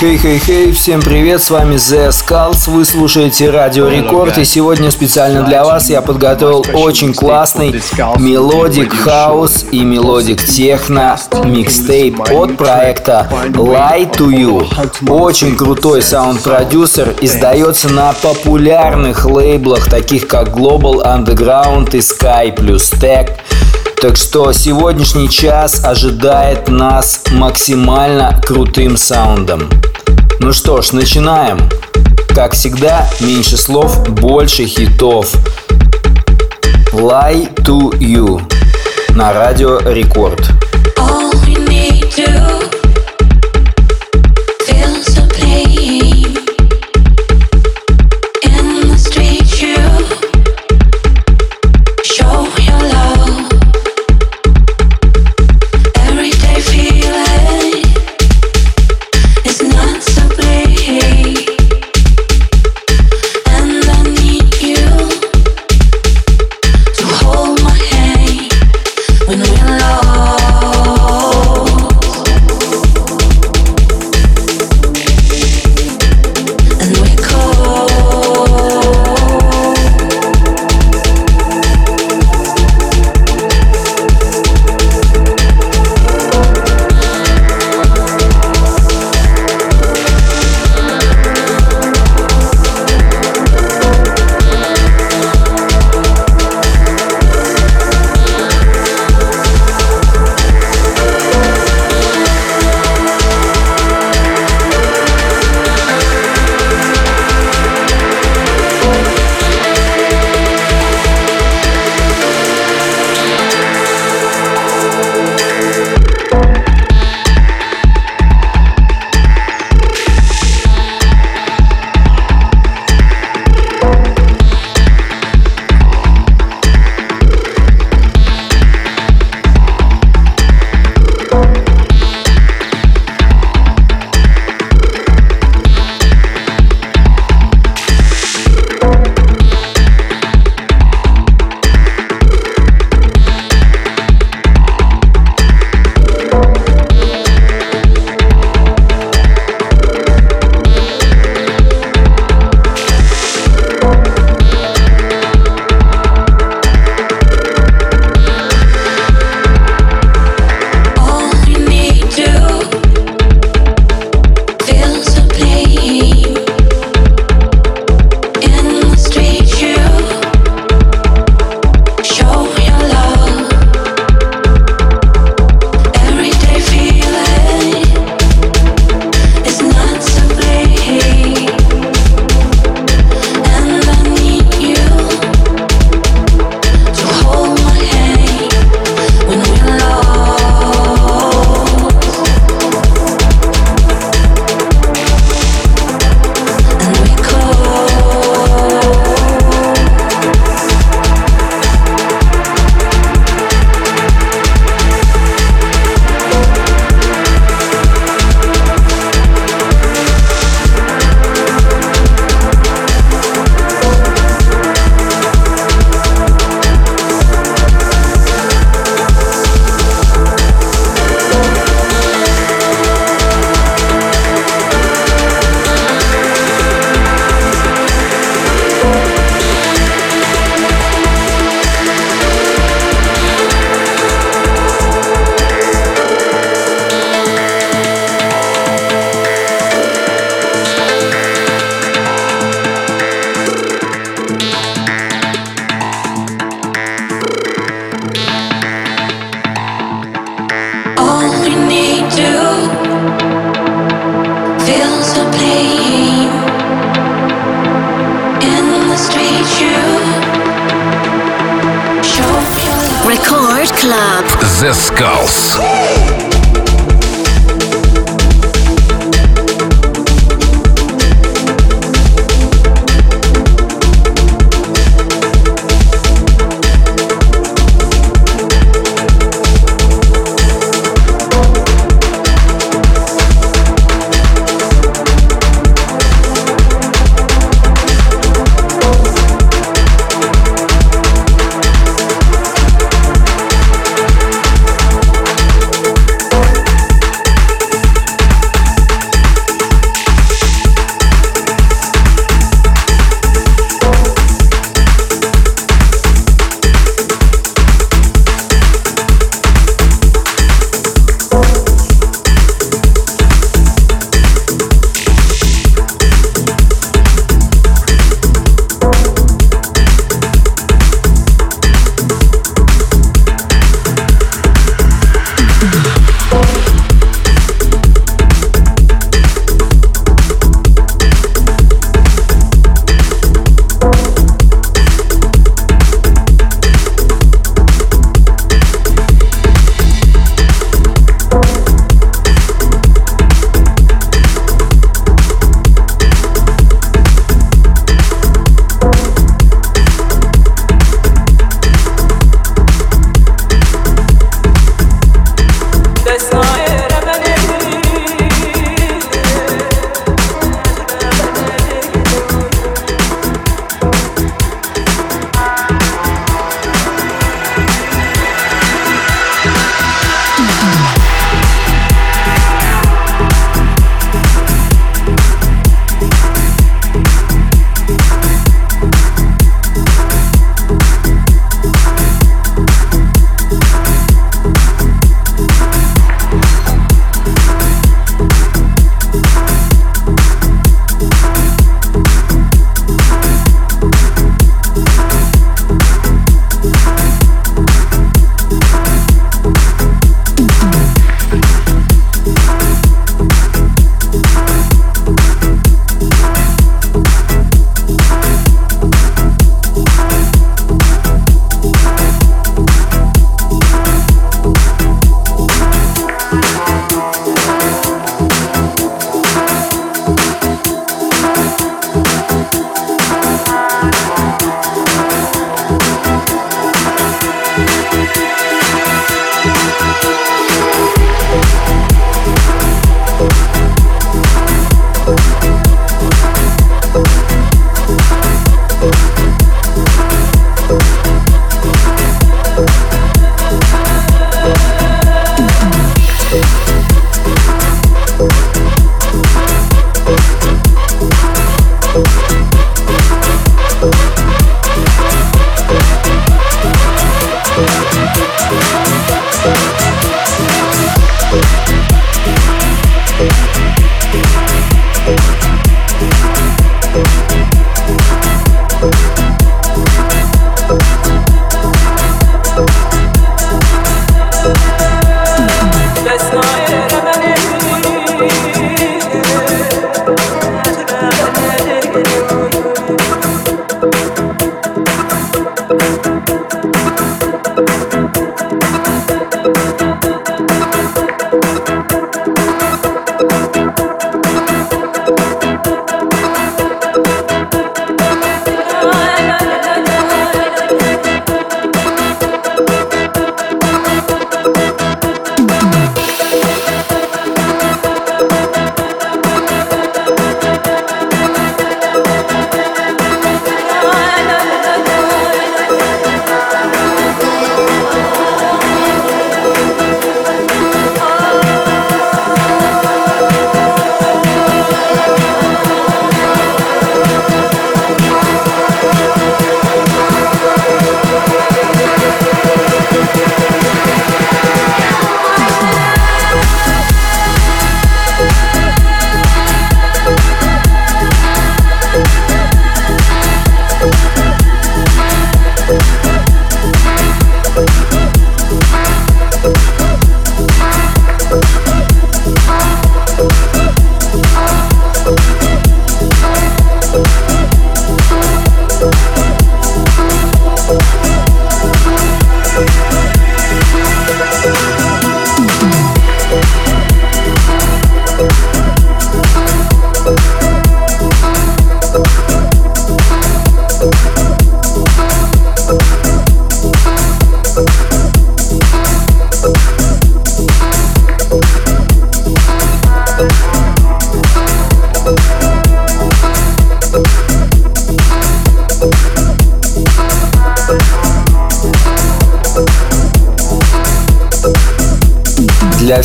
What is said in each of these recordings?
Хей-хей-хей, всем привет, с вами The Skulls, вы слушаете Радио Рекорд, и сегодня специально для вас я подготовил очень классный melodic house и melodic techno микстейп от проекта Lie to You. Очень крутой саунд-продюсер, издается на популярных лейблах, таких как Global Underground и Sky Plus Tech. Так что сегодняшний час ожидает нас максимально крутым саундом. Ну что ж, начинаем. Как всегда, меньше слов, больше хитов. Lie to You на радио Рекорд. All we need to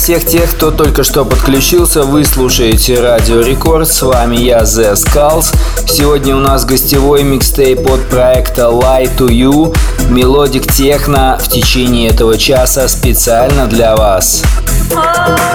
всех тех, кто только что подключился, вы слушаете Радио Рекорд. С вами я, The Skulls. Сегодня у нас гостевой микстейп от проекта Lie to You. Melodic techno в течение этого часа специально для вас. Skulls.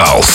auf.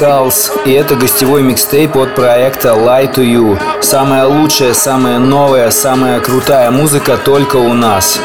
Skulls, и это гостевой микстейп от проекта Lie to You. Самая лучшая, самая новая, самая крутая музыка только у нас.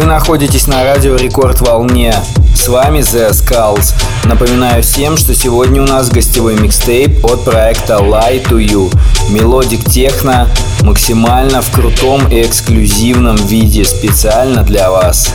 Вы находитесь на радио Рекорд Волне. С вами The Skulls. Напоминаю всем, что сегодня у нас гостевой микстейп от проекта Lie to You. Melodic techno максимально в крутом и эксклюзивном виде специально для вас.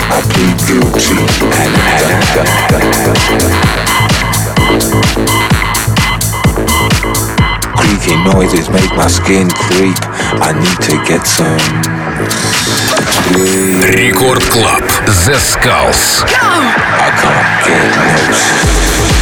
Creaky noises make my skin creep. I need to get some. Sleep. Record Club The Skulls. I can't get no sleep.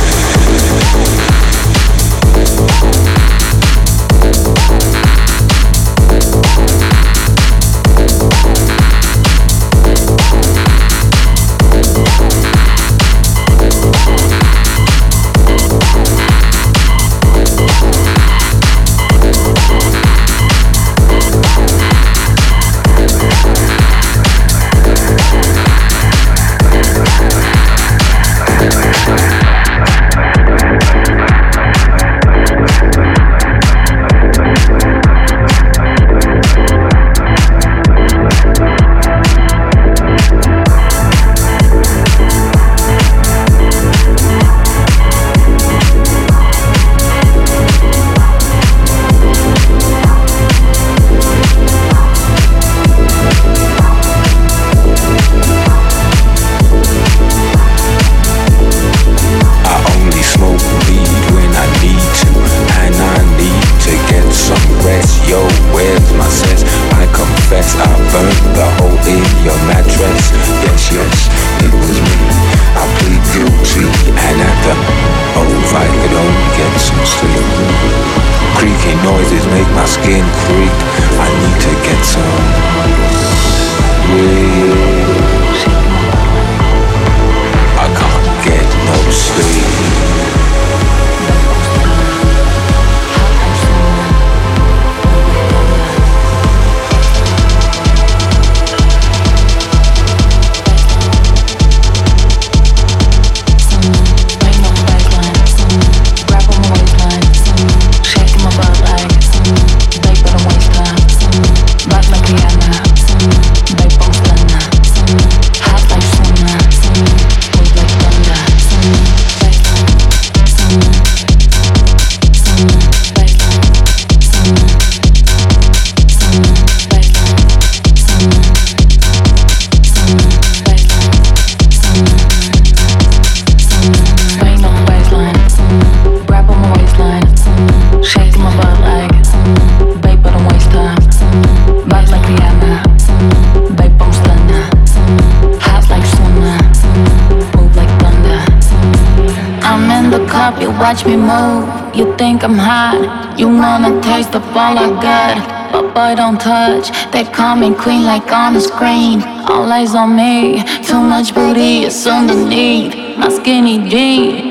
Watch me move. You think I'm hot, you wanna taste of all I got. But boy, don't touch. They call me queen like on the screen. All eyes on me. Too much booty is underneath my skinny jeans.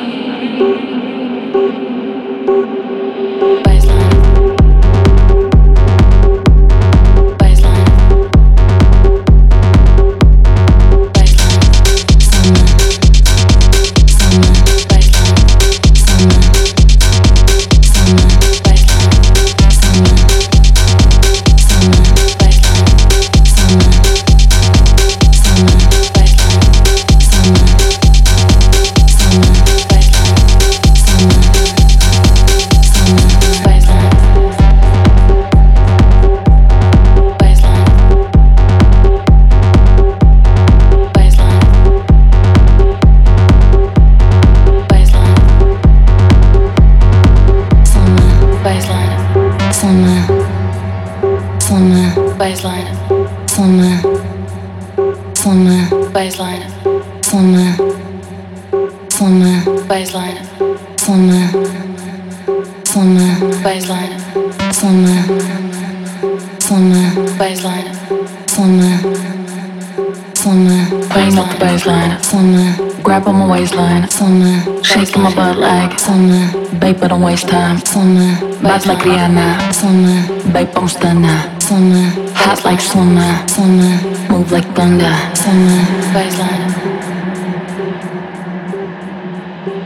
Waistline, slummin'. Shakin' my butt like, slummin'. Baby don't waste time. Summer, vibes like Rihanna. Summer, babe, I'm stunner. Summer, hot like summer. Summer, move like thunder. Summer. Baseline.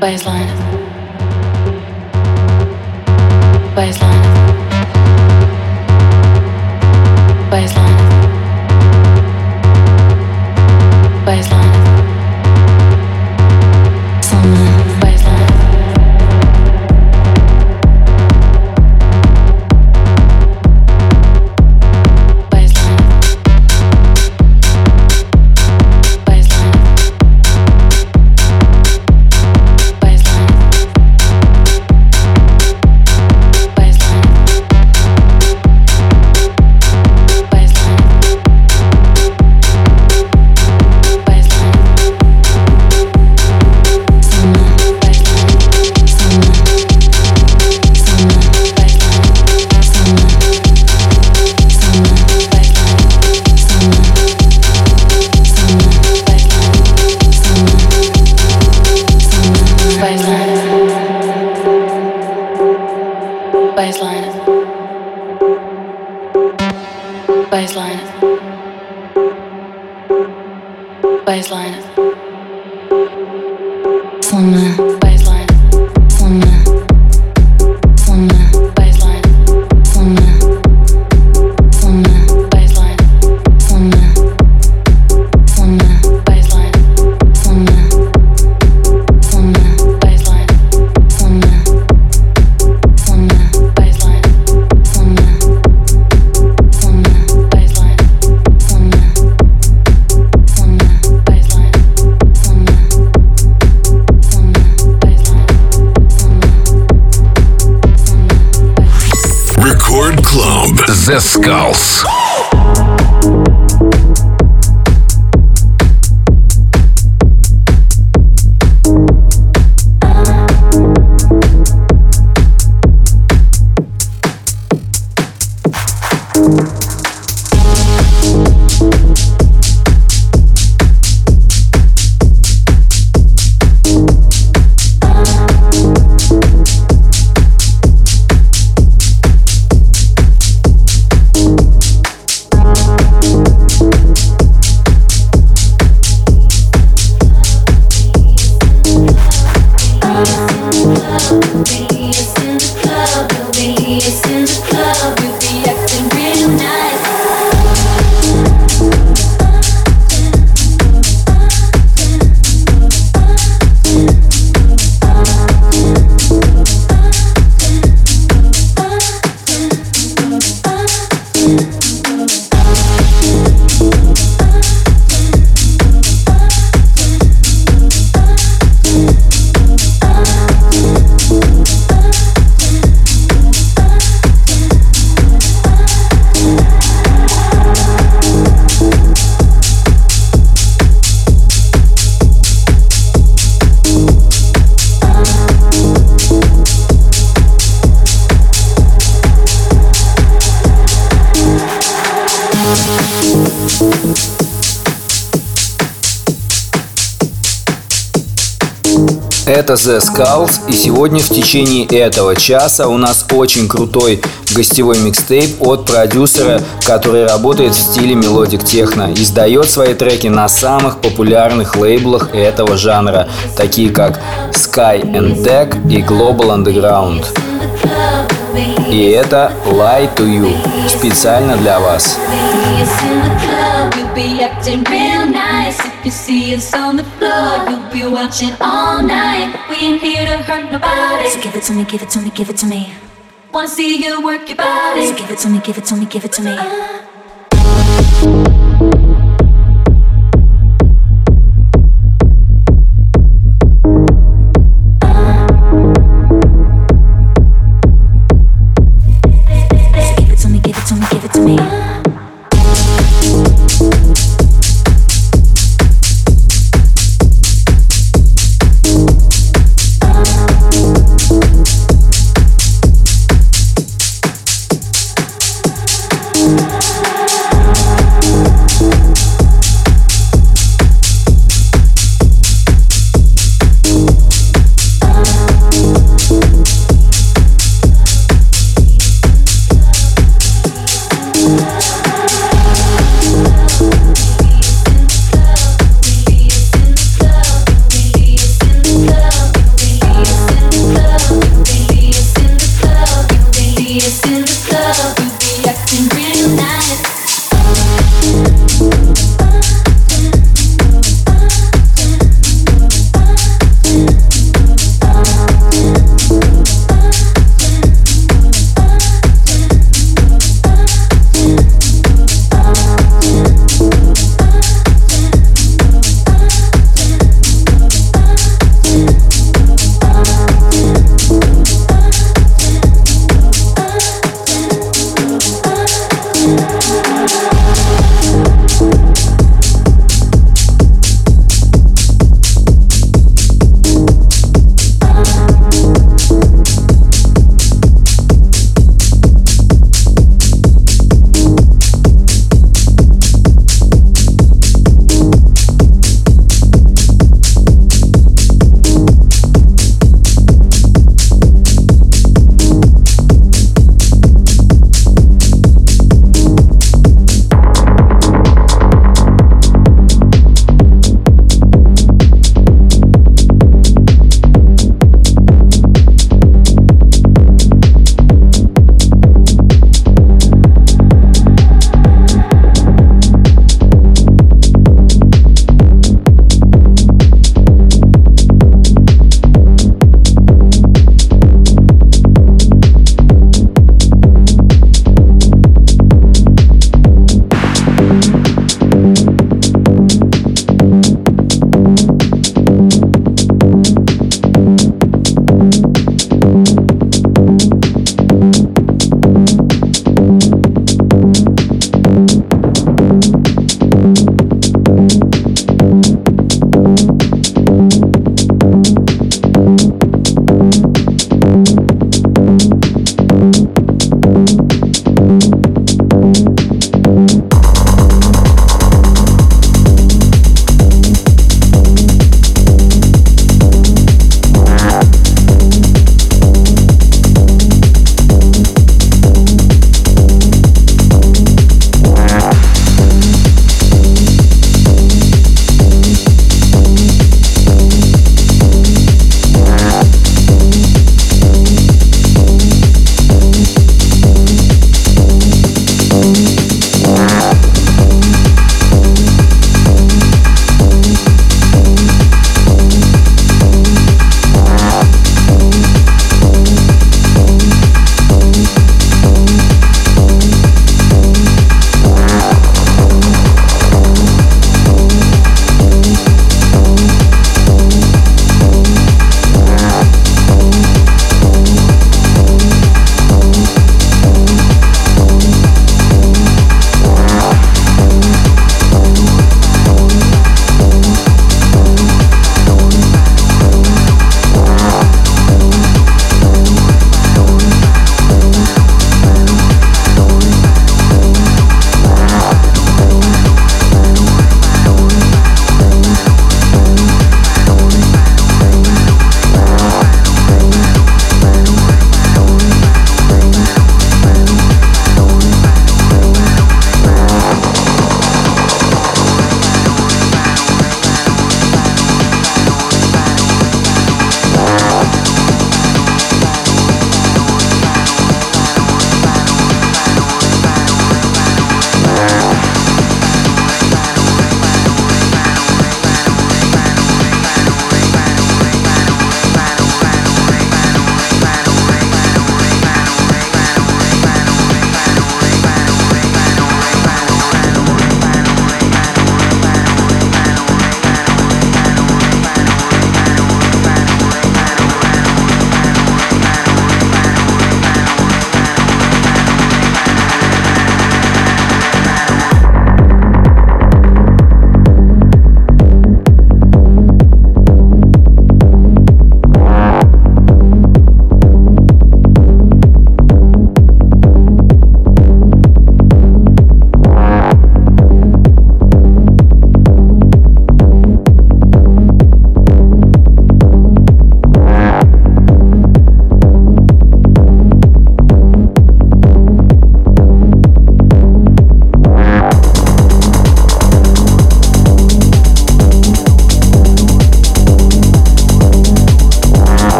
Baseline. Baseline. Baseline. Skulls. Это The Skulls, и сегодня в течение этого часа у нас очень крутой гостевой микстейп от продюсера, который работает в стиле melodic techno, издает свои треки на самых популярных лейблах этого жанра, такие как Sky and Deck и Global Underground. И это Lie to You, специально для вас. If you see us on the floor, you'll be watching all night. We ain't here to hurt nobody. So give it to me, give it to me, give it to me. Wanna see you work your body. So give it to me, give it to me, give it to me. me.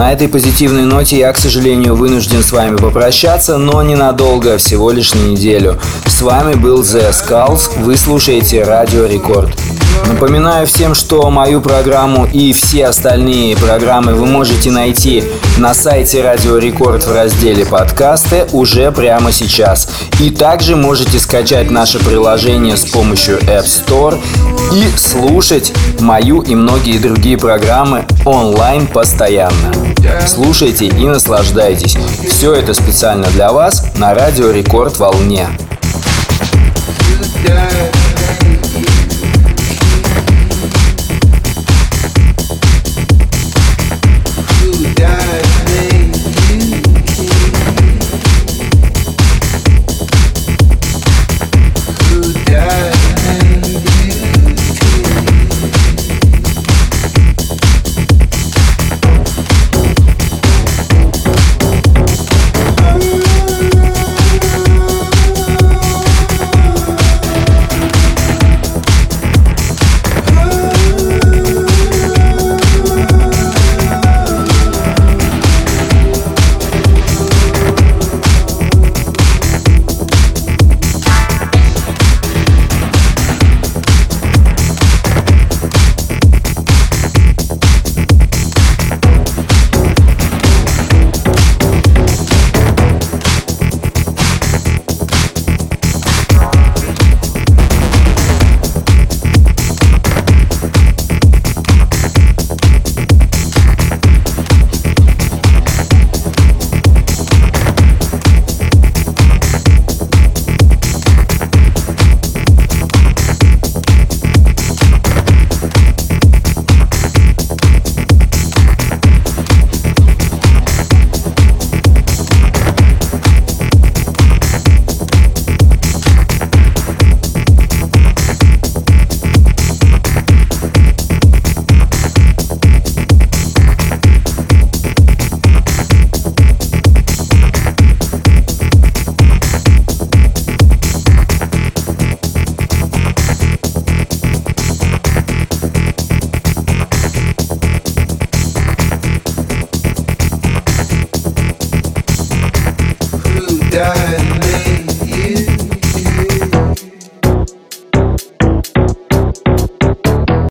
На этой позитивной ноте я, к сожалению, вынужден с вами попрощаться, но ненадолго, всего лишь на неделю. С вами был The Skulls, вы слушаете Радио Рекорд. Напоминаю всем, что мою программу и все остальные программы вы можете найти на сайте Радио Рекорд в разделе подкасты уже прямо сейчас. И также можете скачать наше приложение с помощью App Store и слушать мою и многие другие программы онлайн постоянно. Слушайте и наслаждайтесь. Все это специально для вас на Радио Рекорд волне.